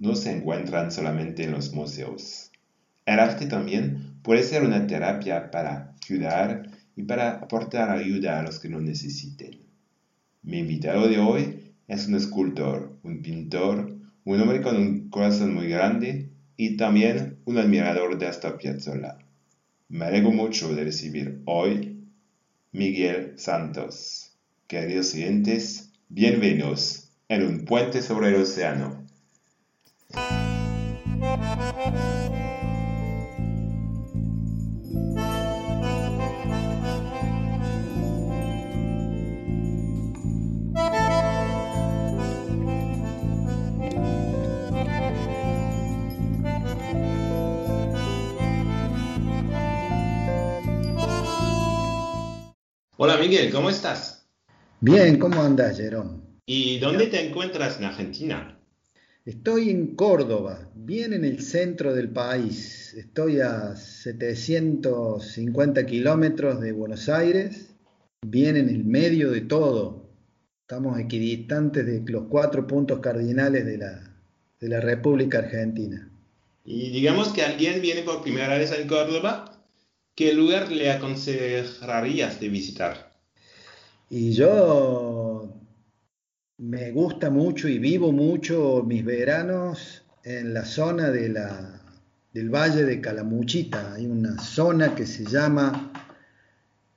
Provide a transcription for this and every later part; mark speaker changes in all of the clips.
Speaker 1: no se encuentran solamente en los museos. El arte también puede ser una terapia para ayudar y para aportar ayuda a los que lo necesiten. Mi invitado de hoy es un escultor, un pintor, un hombre con un corazón muy grande y también un admirador de esta Piazzolla. Me alegro mucho de recibir hoy Miguel Santos. Queridos oyentes, bienvenidos en un puente sobre el océano. Hola Miguel, ¿cómo estás?
Speaker 2: Bien, ¿cómo andas, Jerón?
Speaker 1: ¿Y dónde te encuentras en Argentina?
Speaker 2: Estoy en Córdoba, bien en el centro del país. Estoy a 750 kilómetros de Buenos Aires, bien en el medio de todo. Estamos equidistantes de los cuatro puntos cardinales de la, de la República Argentina.
Speaker 1: Y digamos que alguien viene por primera vez a Córdoba, ¿qué lugar le aconsejarías de visitar?
Speaker 2: Y yo me gusta mucho y vivo mucho mis veranos en la zona del Valle de Calamuchita. Hay una zona que se llama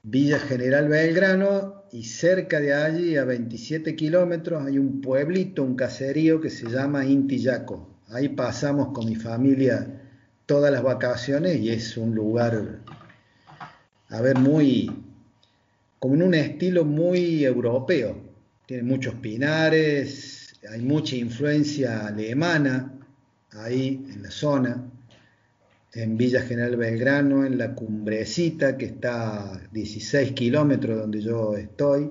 Speaker 2: Villa General Belgrano y cerca de allí, a 27 kilómetros, hay un pueblito, un caserío que se llama Intillaco. Ahí pasamos con mi familia todas las vacaciones y es un lugar a ver, muy, como en un estilo muy europeo. Tiene muchos pinares, hay mucha influencia alemana ahí en la zona, en Villa General Belgrano, en la cumbrecita que está a 16 kilómetros donde yo estoy.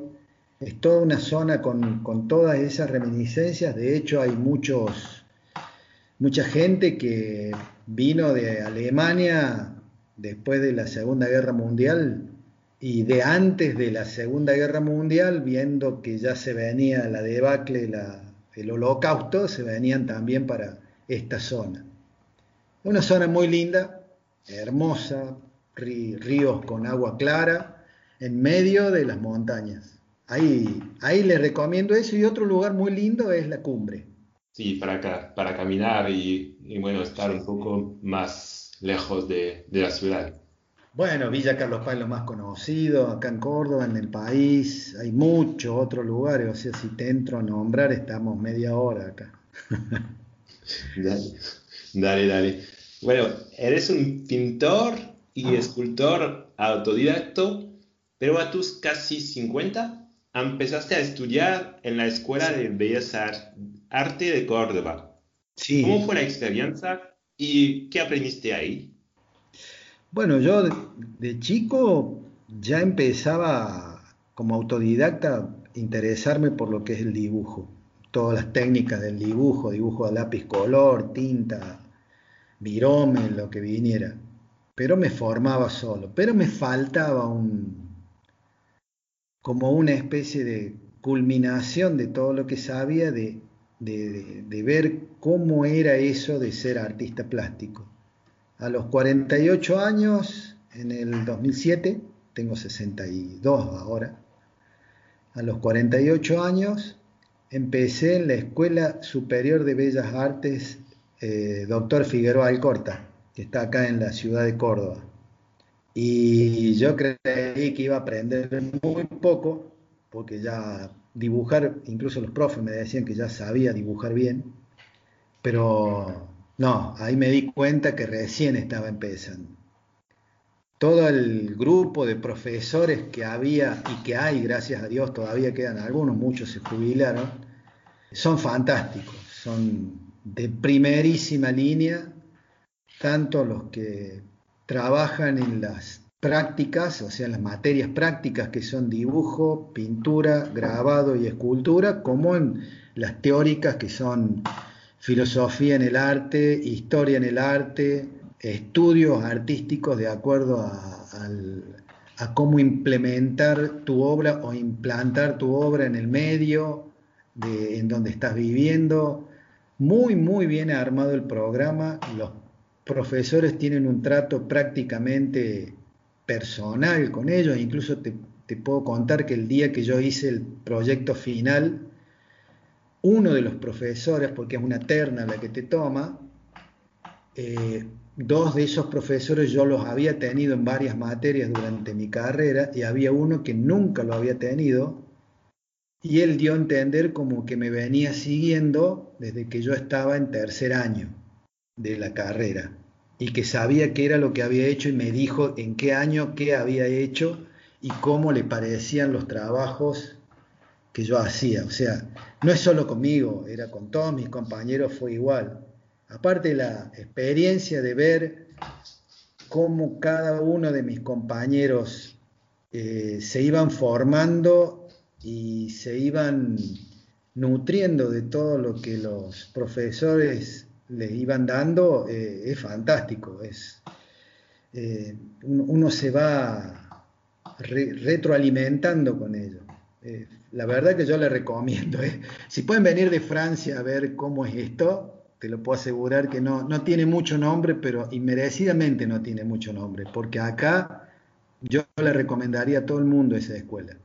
Speaker 2: Es toda una zona con, con todas esas reminiscencias, de hecho hay muchos, mucha gente que vino de Alemania después de la Segunda Guerra Mundial y de antes de la Segunda Guerra Mundial, viendo que ya se venía la debacle, el holocausto, se venían también para esta zona. Una zona muy linda, hermosa, ríos con agua clara, en medio de las montañas. Ahí, ahí les recomiendo eso y otro lugar muy lindo es la cumbre.
Speaker 1: Sí, para, para caminar y, y bueno, estar un poco más lejos de, la ciudad.
Speaker 2: Bueno, Villa Carlos Paz es lo más conocido, acá en Córdoba, en el país, hay muchos otros lugares, o sea, si te entro a nombrar, estamos media hora acá.
Speaker 1: dale, dale, dale. Bueno, eres un pintor y ah. escultor autodidacto, pero a tus casi 50 empezaste a estudiar en la Escuela de Bellas Artes de Córdoba. Sí. ¿Cómo fue la experiencia ¿Y qué aprendiste ahí?
Speaker 2: Bueno, yo de, chico ya empezaba como autodidacta interesarme por lo que es el dibujo, todas las técnicas del dibujo, dibujo a lápiz color, tinta, virome, lo que viniera. Pero me formaba solo, pero me faltaba un como una especie de culminación de todo lo que sabía de de, ver cómo era eso de ser artista plástico. A los 48 años, en el 2007, tengo 62 ahora, a los 48 años empecé en la Escuela Superior de Bellas Artes eh, Doctor Figueroa Alcorta, que está acá en la ciudad de Córdoba. Y yo creí que iba a aprender muy poco, porque ya dibujar, incluso los profes me decían que ya sabía dibujar bien, pero no, ahí me di cuenta que recién estaba empezando. Todo el grupo de profesores que había y que hay, gracias a Dios, todavía quedan algunos, muchos se jubilaron, son fantásticos, son de primerísima línea, tanto los que trabajan en las prácticas, o sea, las materias prácticas que son dibujo, pintura, grabado y escultura, como en las teóricas que son filosofía en el arte, historia en el arte, estudios artísticos de acuerdo a, cómo implementar tu obra o implantar tu obra en el medio en donde estás viviendo. Muy, muy bien armado el programa. Los profesores tienen un trato prácticamente personal con ellos. Incluso te, te puedo contar que el día que yo hice el proyecto final, uno de los profesores, porque es una terna la que te toma, eh, dos de esos profesores yo los había tenido en varias materias durante mi carrera y había uno que nunca lo había tenido y él dio a entender como que me venía siguiendo desde que yo estaba en tercer año de la carrera y que sabía qué era lo que había hecho y me dijo en qué año qué había hecho y cómo le parecían los trabajos que yo hacía. O sea, no es solo conmigo, era con todos mis compañeros, fue igual. Aparte la experiencia de ver cómo cada uno de mis compañeros eh, se iban formando y se iban nutriendo de todo lo que los profesores les iban dando, eh, es fantástico. Es, eh, uno se va retroalimentando con ello. La verdad que yo le recomiendo. ¿eh? Si pueden venir de Francia a ver cómo es esto, te lo puedo asegurar que no, no tiene mucho nombre, pero inmerecidamente no tiene mucho nombre, porque acá yo le recomendaría a todo el mundo esa escuela.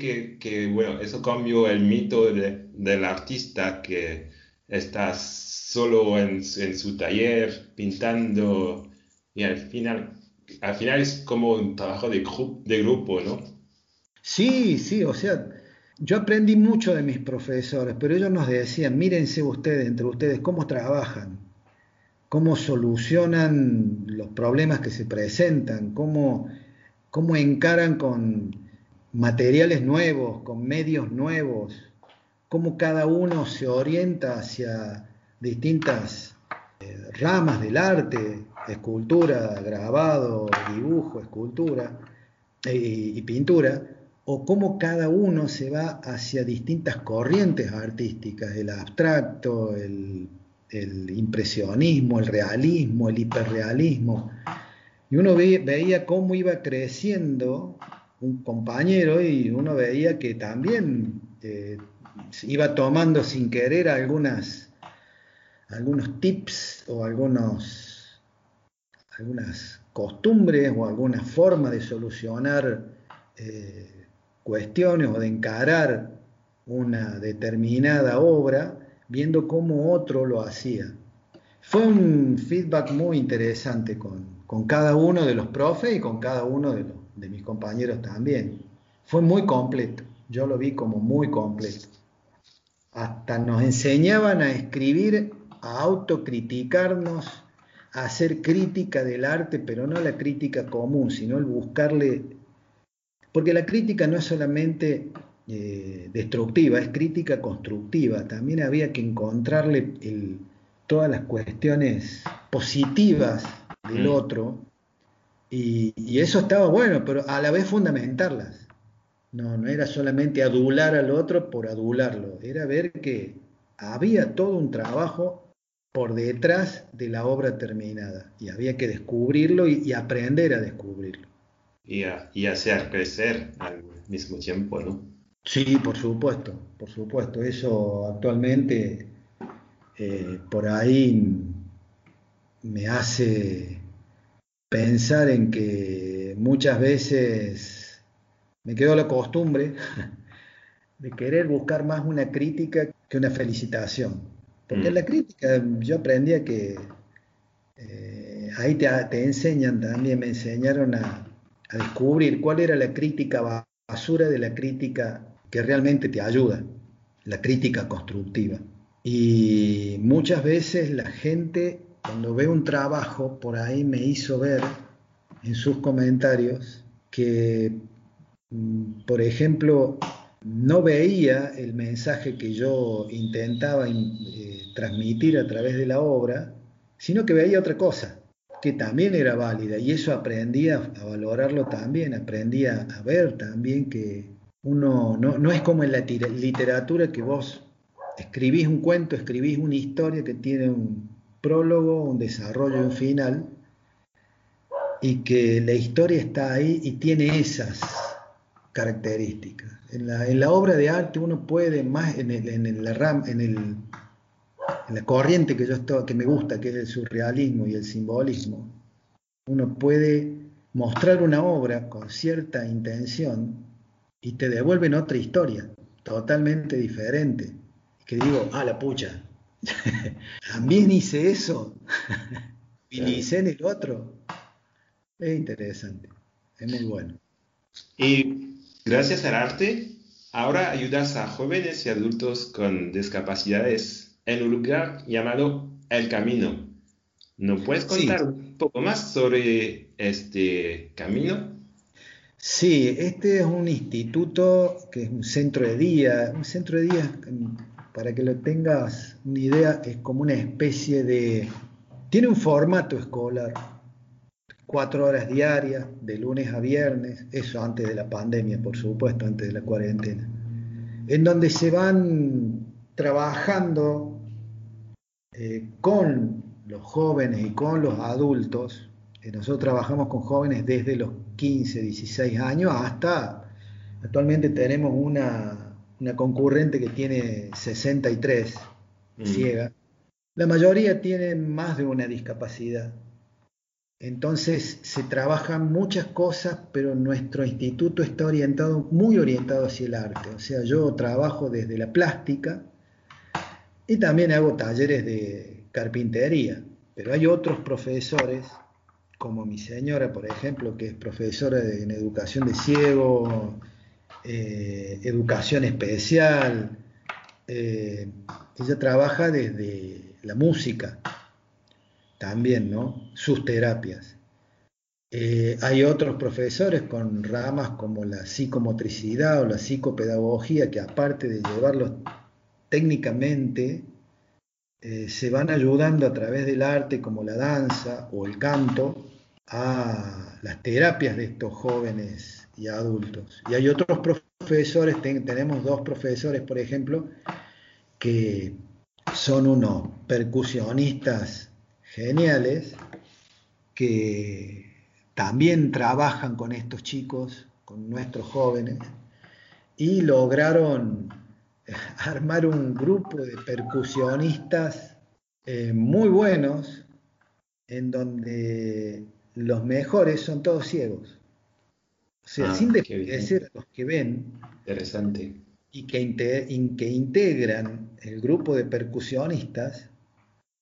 Speaker 1: Que, bueno, eso cambió el mito de, del artista que está solo en, en, su taller pintando y al final, al final es como un trabajo de, de grupo, ¿no?
Speaker 2: Sí, sí, o sea, yo aprendí mucho de mis profesores, pero ellos nos decían, mírense ustedes, entre ustedes, cómo trabajan, cómo solucionan los problemas que se presentan, cómo, cómo encaran con materiales nuevos, con medios nuevos, cómo cada uno se orienta hacia distintas eh, ramas del arte, escultura, grabado, dibujo, escultura eh, y pintura, o cómo cada uno se va hacia distintas corrientes artísticas, el abstracto, el, impresionismo, el realismo, el hiperrealismo. Y uno veía cómo iba creciendo un compañero y uno veía que también eh, iba tomando sin querer algunas, algunos tips o algunos, algunas costumbres o alguna forma de solucionar eh, cuestiones o de encarar una determinada obra viendo cómo otro lo hacía. Fue un feedback muy interesante con, cada uno de los profes y con cada uno de, de mis compañeros también. Fue muy completo, yo lo vi como muy completo. Hasta nos enseñaban a escribir, a autocriticarnos, a hacer crítica del arte, pero no la crítica común, sino el buscarle porque la crítica no es solamente eh, destructiva, es crítica constructiva. También había que encontrarle todas las cuestiones positivas del mm. otro y, eso estaba bueno, pero a la vez fundamentarlas. No, no era solamente adular al otro por adularlo, era ver que había todo un trabajo por detrás de la obra terminada y había que descubrirlo y aprender a descubrirlo
Speaker 1: y, hacer crecer al mismo tiempo, ¿no?
Speaker 2: Sí, por supuesto, por supuesto. Eso actualmente eh, por ahí me hace pensar en que muchas veces me quedó la costumbre de querer buscar más una crítica que una felicitación. Porque mm. la crítica yo aprendía que eh, ahí te enseñan también, me enseñaron a, a descubrir cuál era la crítica basura de la crítica que realmente te ayuda, la crítica constructiva. Y muchas veces la gente, cuando ve un trabajo, por ahí me hizo ver en sus comentarios que, mm, por ejemplo, no veía el mensaje que yo intentaba eh, transmitir a través de la obra, sino que veía otra cosa que también era válida y eso aprendí a, valorarlo también, aprendí a, ver también que uno no, es como en la literatura que vos escribís un cuento, escribís una historia que tiene un prólogo, un desarrollo un final y que la historia está ahí y tiene esas características. En la, obra de arte uno puede más en, en, la ram, en el en la corriente que yo estoy, que me gusta, que es el surrealismo y el simbolismo, uno puede mostrar una obra con cierta intención y te devuelven otra historia, totalmente diferente. Que digo, ah, la pucha, también hice eso, y hice en el otro. Es interesante, es muy bueno.
Speaker 1: Y gracias al arte, ahora ayudas a jóvenes y adultos con discapacidades en un lugar llamado El Camino. ¿No puedes contar un poco más sobre este camino?
Speaker 2: Sí, este es un instituto que es un centro de día. Un centro de día, para que lo tengas una idea, es como una especie de... Tiene un formato escolar, cuatro horas diarias, de lunes a viernes, eso antes de la pandemia, por supuesto, antes de la cuarentena, en donde se van trabajando eh, con los jóvenes y con los adultos. Eh, nosotros trabajamos con jóvenes desde los 15, 16 años hasta, actualmente tenemos una, concurrente que tiene 63, mm. ciega. La mayoría tienen más de una discapacidad. Entonces se trabajan muchas cosas, pero nuestro instituto está orientado, muy orientado hacia el arte. O sea, yo trabajo desde la plástica y también hago talleres de carpintería. Pero hay otros profesores, como mi señora, por ejemplo, que es profesora en educación de ciego, eh, educación especial. Eh, ella trabaja desde la música también, ¿no? Sus terapias. Eh, hay otros profesores con ramas como la psicomotricidad o la psicopedagogía que aparte de llevarlos técnicamente, se van ayudando a través del arte como la danza o el canto a las terapias de estos jóvenes y adultos. Y hay otros profesores, tenemos dos profesores, por ejemplo, que son unos percusionistas geniales que también trabajan con estos chicos, con nuestros jóvenes, y lograron armar un grupo de percusionistas eh, muy buenos, en donde los mejores son todos ciegos. O sea, ah, sin desmerecer a los que ven.
Speaker 1: Interesante.
Speaker 2: Y que, que integran el grupo de percusionistas,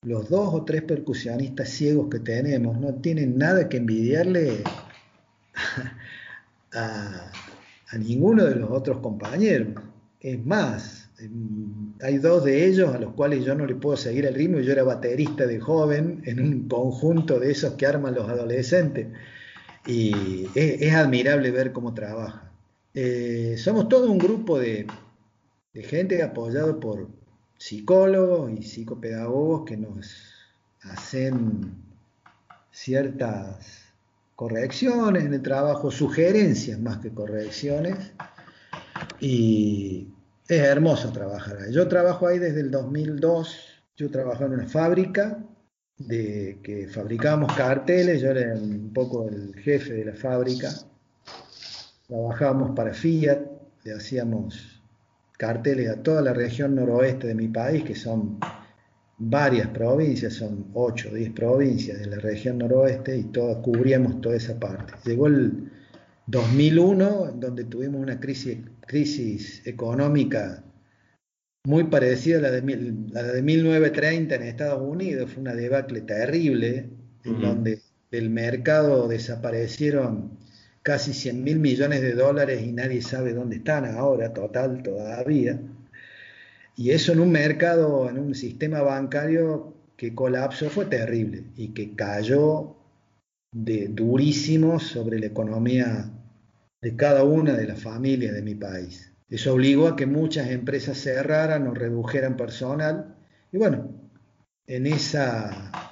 Speaker 2: los dos o tres percusionistas ciegos que tenemos no tienen nada que envidiarle a, ninguno de los otros compañeros. Es más, em, hay dos de ellos a los cuales yo no le puedo seguir el ritmo. Yo era baterista de joven en un conjunto de esos que arman los adolescentes. Y es, admirable ver cómo trabaja. Eh, somos todo un grupo de, de gente apoyado por, psicólogos y psicopedagogos que nos hacen ciertas correcciones en el trabajo, sugerencias más que correcciones, y es hermoso trabajar ahí. Yo trabajo ahí desde el 2002, yo trabajo en una fábrica de que fabricábamos carteles, yo era un poco el jefe de la fábrica, trabajábamos para Fiat, le hacíamos carteles a toda la región noroeste de mi país, que son varias provincias, son 8 o 10 provincias de la región noroeste y todas, cubríamos toda esa parte. Llegó el 2001, donde tuvimos una crisis, crisis económica muy parecida a la, de, la de 1930 en Estados Unidos, fue una debacle terrible, en donde del mercado desaparecieron casi 100 mil millones de dólares y nadie sabe dónde están ahora, total, todavía. Y eso en un mercado, en un sistema bancario que colapsó fue terrible y que cayó de durísimo sobre la economía de cada una de las familias de mi país. Eso obligó a que muchas empresas cerraran o redujeran personal. Y bueno, en esa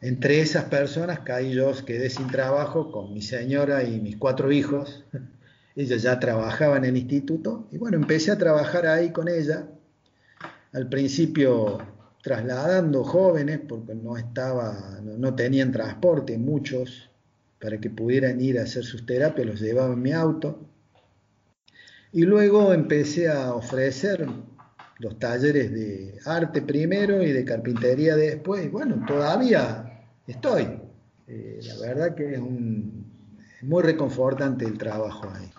Speaker 2: entre esas personas caí yo, quedé sin trabajo con mi señora y mis cuatro hijos. Ella ya trabajaba en el instituto y bueno, empecé a trabajar ahí con ella. Al principio trasladando jóvenes porque no estaba, no, tenían transporte muchos para que pudieran ir a hacer sus terapias, los llevaba en mi auto. Y luego empecé a ofrecer los talleres de arte primero y de carpintería después. Y bueno, todavía estoy. Eh, la verdad que es, un, muy reconfortante el trabajo ahí.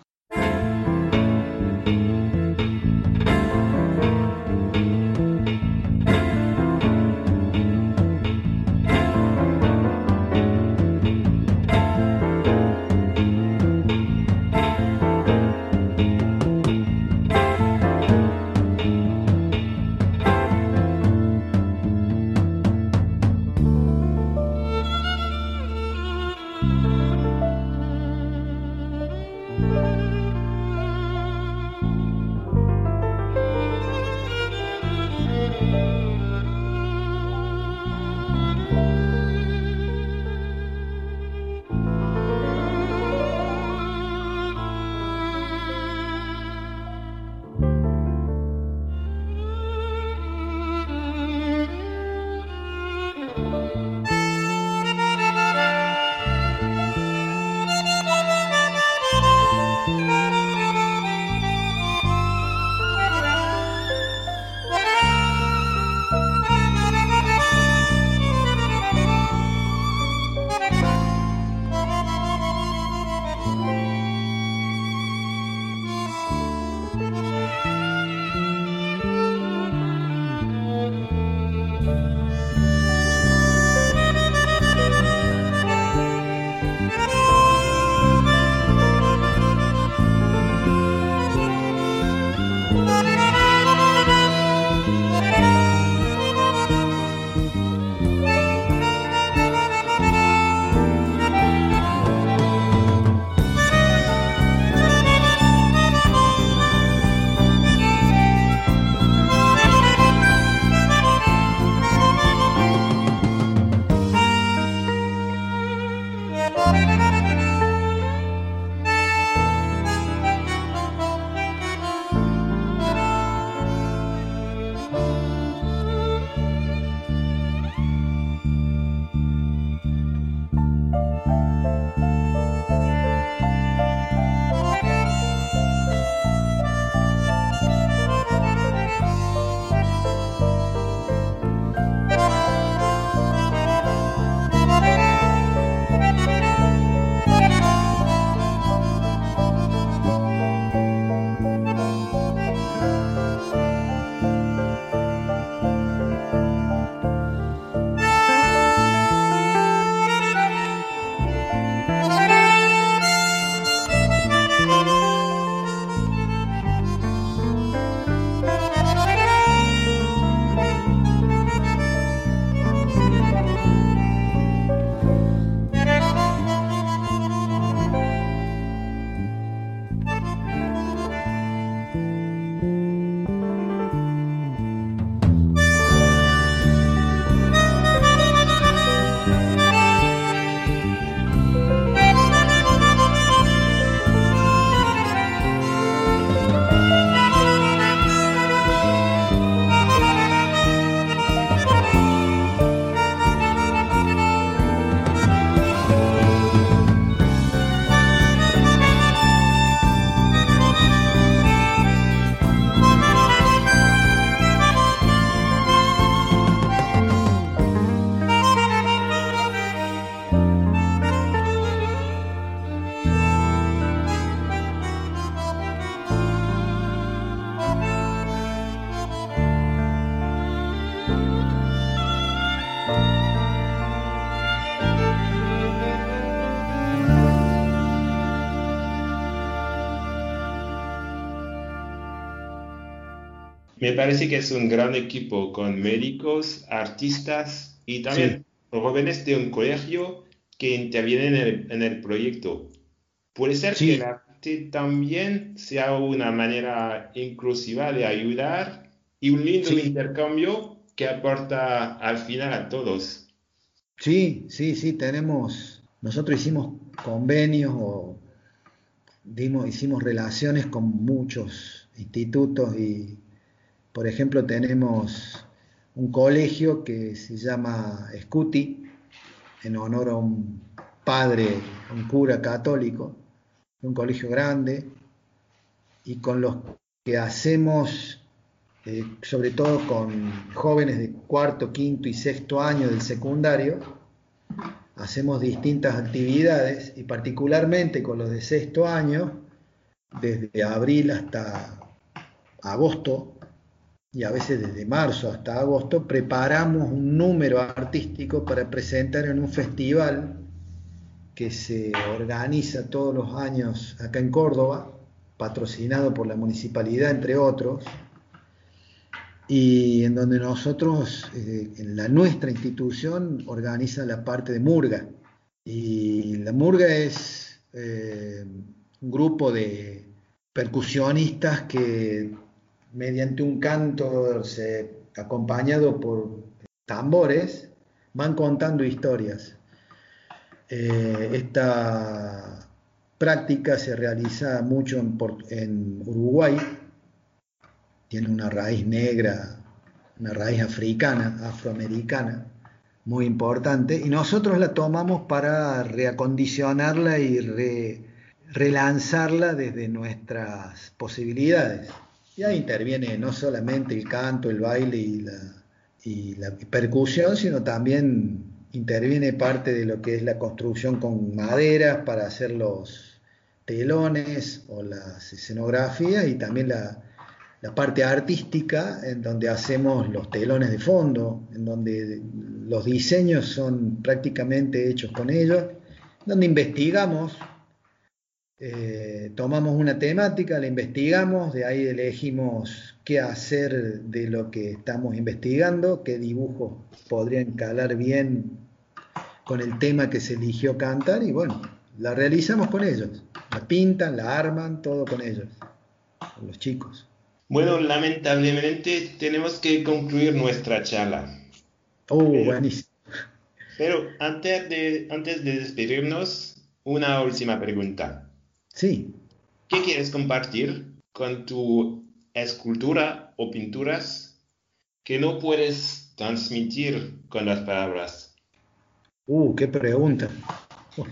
Speaker 1: Me parece que es un gran equipo con médicos, artistas y también jóvenes de un colegio que intervienen en el, en el proyecto. Puede ser que el arte también sea una manera inclusiva de ayudar y un lindo intercambio que aporta al final a todos.
Speaker 2: Sí, sí, sí, tenemos, nosotros hicimos convenios o dimos, hicimos relaciones con muchos institutos y, por ejemplo, tenemos un colegio que se llama Scuti, en honor a un padre, un cura católico, un colegio grande, y con los que hacemos, eh, sobre todo con jóvenes de cuarto, quinto y sexto año del secundario, hacemos distintas actividades y particularmente con los de sexto año, desde abril hasta agosto, y a veces desde marzo hasta agosto, preparamos un número artístico para presentar en un festival que se organiza todos los años acá en Córdoba, patrocinado por la municipalidad, entre otros, y en donde nosotros, eh, en la nuestra institución, organiza la parte de Murga. Y la Murga es eh, un grupo de percusionistas que mediante un canto acompañado por tambores, van contando historias. Eh, esta práctica se realiza mucho en, Uruguay, tiene una raíz negra, una raíz africana, afroamericana, muy importante, y nosotros la tomamos para reacondicionarla y relanzarla desde nuestras posibilidades. Ya interviene no solamente el canto, el baile y la, percusión, sino también interviene parte de lo que es la construcción con maderas para hacer los telones o las escenografías y también la parte artística en donde hacemos los telones de fondo, en donde los diseños son prácticamente hechos con ellos, donde investigamos eh, tomamos una temática, la investigamos, de ahí elegimos qué hacer de lo que estamos investigando, qué dibujos podrían calar bien con el tema que se eligió cantar y bueno, la realizamos con ellos, la pintan, la arman, todo con ellos, con los chicos.
Speaker 1: Bueno, lamentablemente tenemos que concluir nuestra charla.
Speaker 2: Oh, buenísimo.
Speaker 1: Pero antes de, antes de despedirnos, una última pregunta.
Speaker 2: Sí.
Speaker 1: ¿Qué quieres compartir con tu escultura o pinturas que no puedes transmitir con las palabras?
Speaker 2: Uh, qué pregunta.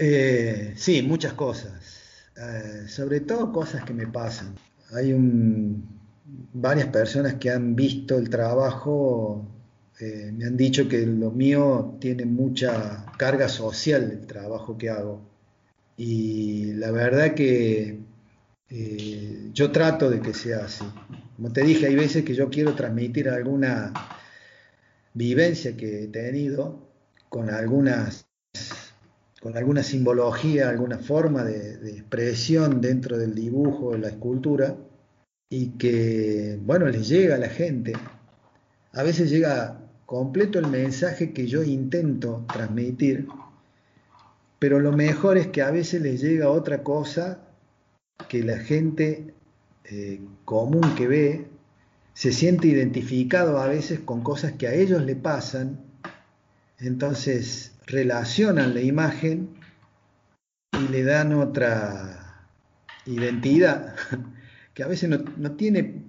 Speaker 2: Eh, sí, muchas cosas. Eh, sobre todo cosas que me pasan. Hay varias personas que han visto el trabajo, eh, me han dicho que lo mío tiene mucha carga social, el trabajo que hago. Y la verdad que eh, yo trato de que sea así. Como te dije, hay veces que yo quiero transmitir alguna vivencia que he tenido con algunas con alguna simbología, alguna forma de, de, expresión dentro del dibujo, de la escultura, y que, bueno, les llega a la gente. A veces llega completo el mensaje que yo intento transmitir, pero lo mejor es que a veces les llega otra cosa que la gente eh, común que ve se siente identificado a veces con cosas que a ellos le pasan, entonces relacionan la imagen y le dan otra identidad que a veces no, no tiene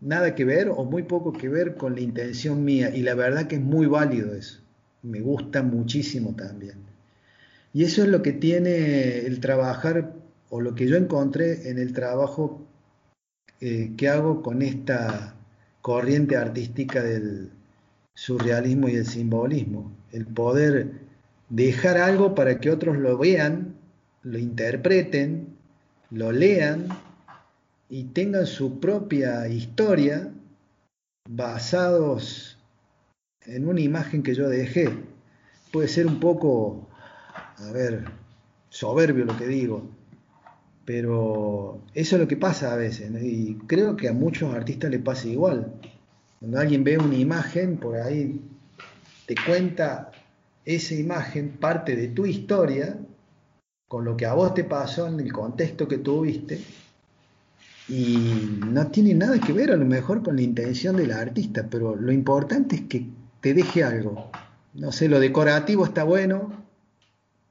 Speaker 2: nada que ver o muy poco que ver con la intención mía y la verdad que es muy válido eso, me gusta muchísimo también. Y eso es lo que tiene el trabajar, o lo que yo encontré en el trabajo eh, que hago con esta corriente artística del surrealismo y el simbolismo. El poder dejar algo para que otros lo vean, lo interpreten, lo lean y tengan su propia historia basados en una imagen que yo dejé. Puede ser un poco a ver, soberbio lo que digo, Pero eso es lo que pasa a veces, y creo que a muchos artistas le pasa igual. Cuando alguien ve una imagen, por ahí te cuenta esa imagen, parte de tu historia, con lo que a vos te pasó en el contexto que tuviste, y no tiene nada que ver a lo mejor con la intención del artista, pero lo importante es que te deje algo. No sé, lo decorativo está bueno,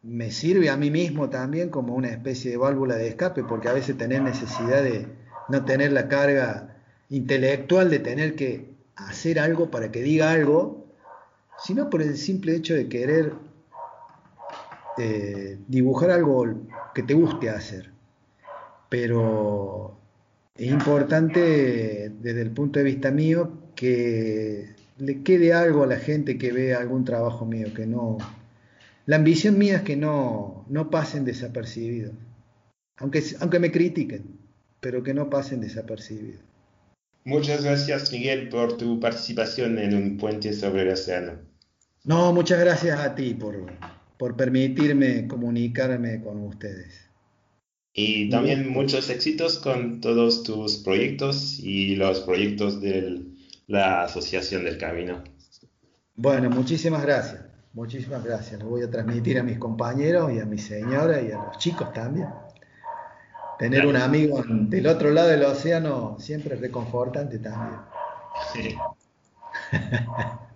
Speaker 2: me sirve a mí mismo también como una especie de válvula de escape, porque a veces tener necesidad de no tener la carga intelectual de tener que hacer algo para que diga algo, sino por el simple hecho de querer eh, dibujar algo que te guste hacer. Pero es importante desde el punto de vista mío que le quede algo a la gente que vea algún trabajo mío, que no, la ambición mía es que no, no pasen desapercibidos, aunque, aunque me critiquen, pero que no pasen desapercibidos.
Speaker 1: Muchas gracias Miguel por tu participación en un puente sobre el océano.
Speaker 2: No, muchas gracias a ti por, por permitirme comunicarme con ustedes.
Speaker 1: Y también muchos éxitos con todos tus proyectos y los proyectos de la Asociación del Camino.
Speaker 2: Bueno, muchísimas gracias. Muchísimas gracias. Lo voy a transmitir a mis compañeros y a mi señora y a los chicos también. Tener un amigo del otro lado del océano siempre es reconfortante también.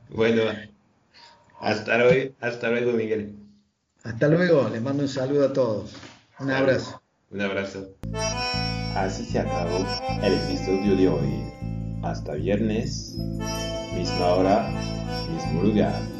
Speaker 1: bueno, hasta luego, hasta luego, Miguel.
Speaker 2: Hasta luego, les mando un saludo a todos. Un abrazo.
Speaker 1: Un abrazo. Así se acabó el episodio de hoy. Hasta viernes, misma hora, mismo lugar.